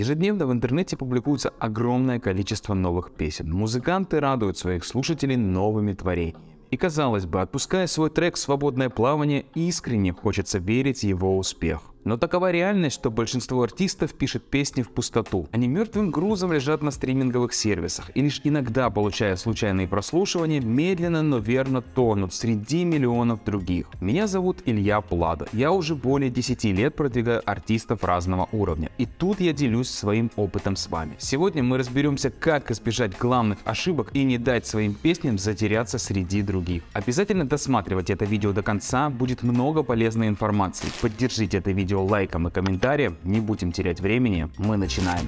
Ежедневно в интернете публикуется огромное количество новых песен. Музыканты радуют своих слушателей новыми творениями. И казалось бы, отпуская свой трек в свободное плавание, искренне хочется верить в его успех. Но такова реальность, что большинство артистов пишет песни в пустоту. Они мертвым грузом лежат на стриминговых сервисах и лишь иногда, получая случайные прослушивания, медленно, но верно тонут среди миллионов других. Меня зовут Илья Плада. Я уже более 10 лет продвигаю артистов разного уровня. И тут я делюсь своим опытом с вами. Сегодня мы разберемся, как избежать главных ошибок и не дать своим песням затеряться среди других. Обязательно досматривайте это видео до конца, будет много полезной информации. Поддержите это видео видео лайком и комментарием. Не будем терять времени, мы начинаем.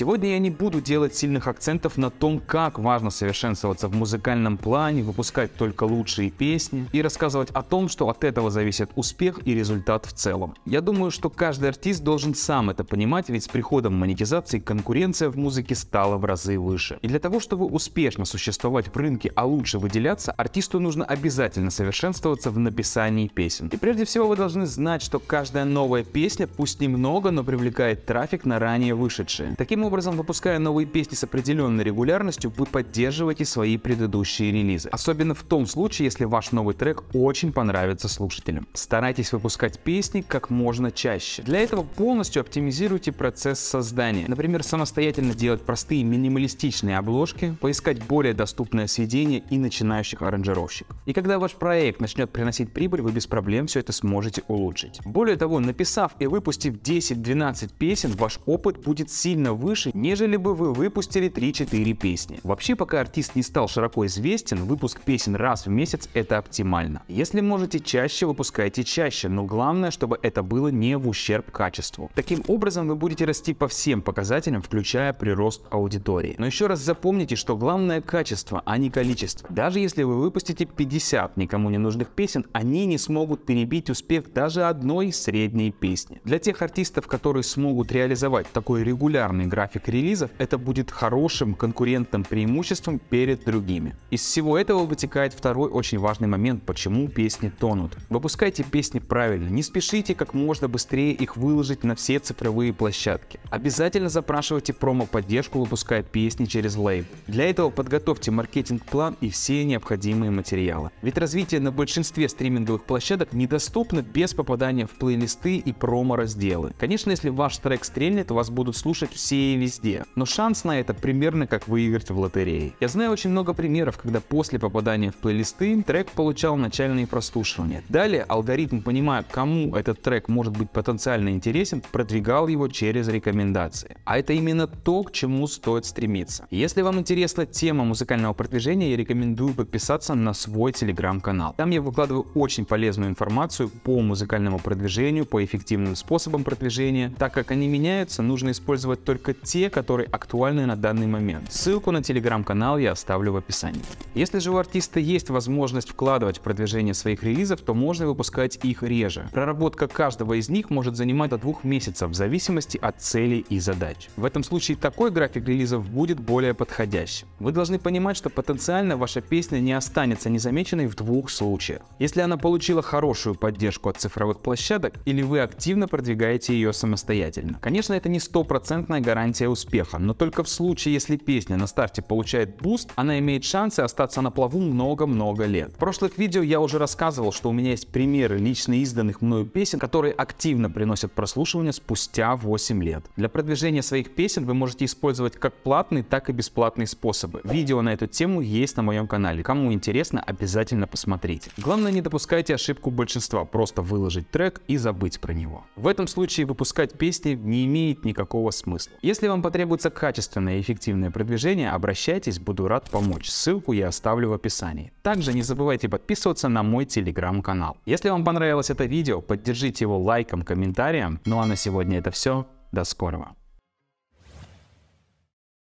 Сегодня я не буду делать сильных акцентов на том, как важно совершенствоваться в музыкальном плане, выпускать только лучшие песни и рассказывать о том, что от этого зависит успех и результат в целом. Я думаю, что каждый артист должен сам это понимать, ведь с приходом монетизации конкуренция в музыке стала в разы выше. И для того, чтобы успешно существовать в рынке, а лучше выделяться, артисту нужно обязательно совершенствоваться в написании песен. И прежде всего вы должны знать, что каждая новая песня, пусть немного, но привлекает трафик на ранее вышедшие. Таким выпуская новые песни с определенной регулярностью, вы поддерживаете свои предыдущие релизы. Особенно в том случае, если ваш новый трек очень понравится слушателям. Старайтесь выпускать песни как можно чаще. Для этого полностью оптимизируйте процесс создания. Например, самостоятельно делать простые минималистичные обложки, поискать более доступное сведение и начинающих аранжировщиков. И когда ваш проект начнет приносить прибыль, вы без проблем все это сможете улучшить. Более того, написав и выпустив 10-12 песен, ваш опыт будет сильно выше выше, нежели бы вы выпустили 3-4 песни. Вообще, пока артист не стал широко известен, выпуск песен раз в месяц это оптимально. Если можете чаще, выпускайте чаще, но главное, чтобы это было не в ущерб качеству. Таким образом, вы будете расти по всем показателям, включая прирост аудитории. Но еще раз запомните, что главное качество, а не количество. Даже если вы выпустите 50 никому не нужных песен, они не смогут перебить успех даже одной средней песни. Для тех артистов, которые смогут реализовать такой регулярный график график релизов, это будет хорошим конкурентным преимуществом перед другими. Из всего этого вытекает второй очень важный момент, почему песни тонут. Выпускайте песни правильно, не спешите как можно быстрее их выложить на все цифровые площадки. Обязательно запрашивайте промо-поддержку, выпуская песни через лейбл. Для этого подготовьте маркетинг-план и все необходимые материалы. Ведь развитие на большинстве стриминговых площадок недоступно без попадания в плейлисты и промо-разделы. Конечно, если ваш трек стрельнет, вас будут слушать все везде. Но шанс на это примерно как выиграть в лотерее. Я знаю очень много примеров, когда после попадания в плейлисты трек получал начальные прослушивания. Далее алгоритм, понимая, кому этот трек может быть потенциально интересен, продвигал его через рекомендации. А это именно то, к чему стоит стремиться. Если вам интересна тема музыкального продвижения, я рекомендую подписаться на свой телеграм-канал. Там я выкладываю очень полезную информацию по музыкальному продвижению, по эффективным способам продвижения. Так как они меняются, нужно использовать только те, которые актуальны на данный момент. Ссылку на телеграм-канал я оставлю в описании. Если же у артиста есть возможность вкладывать в продвижение своих релизов, то можно выпускать их реже. Проработка каждого из них может занимать до двух месяцев в зависимости от целей и задач. В этом случае такой график релизов будет более подходящим. Вы должны понимать, что потенциально ваша песня не останется незамеченной в двух случаях. Если она получила хорошую поддержку от цифровых площадок или вы активно продвигаете ее самостоятельно. Конечно, это не стопроцентная гарантия гарантия успеха, но только в случае, если песня на старте получает буст, она имеет шансы остаться на плаву много-много лет. В прошлых видео я уже рассказывал, что у меня есть примеры лично изданных мною песен, которые активно приносят прослушивание спустя 8 лет. Для продвижения своих песен вы можете использовать как платные, так и бесплатные способы. Видео на эту тему есть на моем канале. Кому интересно, обязательно посмотрите. Главное не допускайте ошибку большинства, просто выложить трек и забыть про него. В этом случае выпускать песни не имеет никакого смысла. Если вам потребуется качественное и эффективное продвижение, обращайтесь, буду рад помочь. Ссылку я оставлю в описании. Также не забывайте подписываться на мой телеграм-канал. Если вам понравилось это видео, поддержите его лайком, комментарием. Ну а на сегодня это все. До скорого.